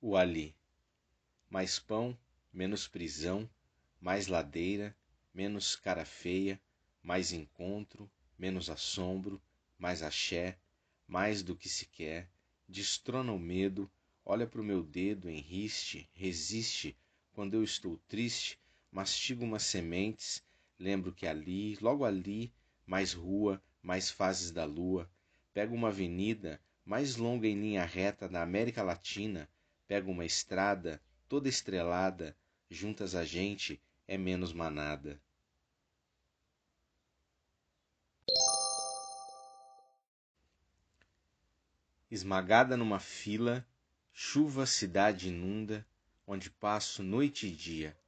O Ali. Mais pão, menos prisão, mais ladeira, menos cara feia, mais encontro, menos assombro, mais axé, mais do que se quer, destrona o medo, olha pro meu dedo, enriste, resiste, quando eu estou triste, mastigo umas sementes, lembro que ali, logo ali, mais rua, mais fases da lua, pego uma avenida mais longa em linha reta da América Latina, pego uma estrada toda estrelada, juntas a gente é menos manada. Esmagada numa fila, chuva cidade inunda, onde passo noite e dia.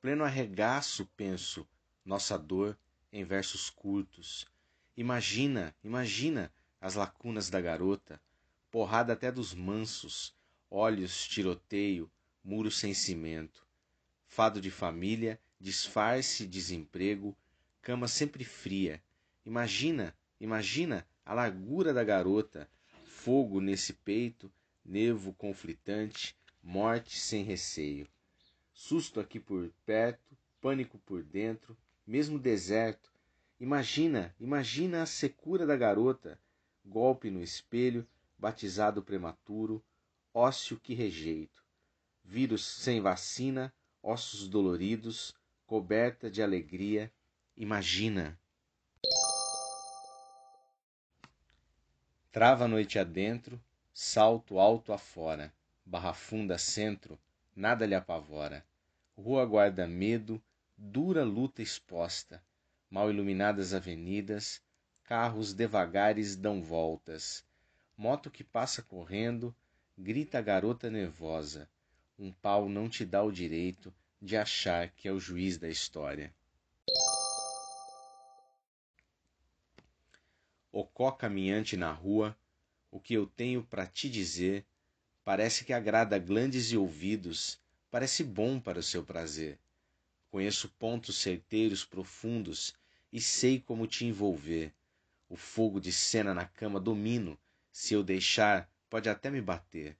Pleno arregaço, penso, nossa dor em versos curtos. Imagina, imagina as lacunas da garota, porrada até dos mansos, olhos tiroteio, muro sem cimento. Fado de família, disfarce, desemprego, cama sempre fria. Imagina, imagina a largura da garota, fogo nesse peito, nevo conflitante, morte sem receio. Susto aqui por perto, pânico por dentro, mesmo deserto. Imagina, imagina a secura da garota, golpe no espelho, batizado prematuro, ócio que rejeito, vírus sem vacina, ossos doloridos, coberta de alegria. Imagina. Trava a noite adentro, salto alto afora, barra funda centro, nada lhe apavora. Rua guarda medo, dura luta exposta, mal iluminadas avenidas, carros devagares dão voltas. Moto que passa correndo, grita a garota nervosa. Um pau não te dá o direito de achar que é o juiz da história. Ocó caminhante na rua, o que eu tenho para te dizer parece que agrada glandes e ouvidos, parece bom para o seu prazer. Conheço pontos certeiros profundos e sei como te envolver. O fogo de cena na cama domino, se eu deixar, pode até me bater.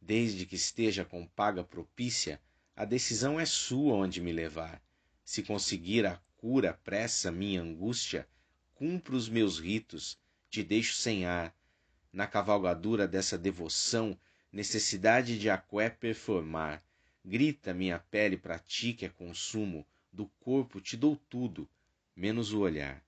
Desde que esteja com paga propícia, a decisão é sua onde me levar. Se conseguir a cura pressa minha angústia, cumpro os meus ritos, te deixo sem ar. Na cavalgadura dessa devoção, necessidade de aqué performar. Grita minha pele pra ti que é consumo, do corpo te dou tudo, menos o olhar.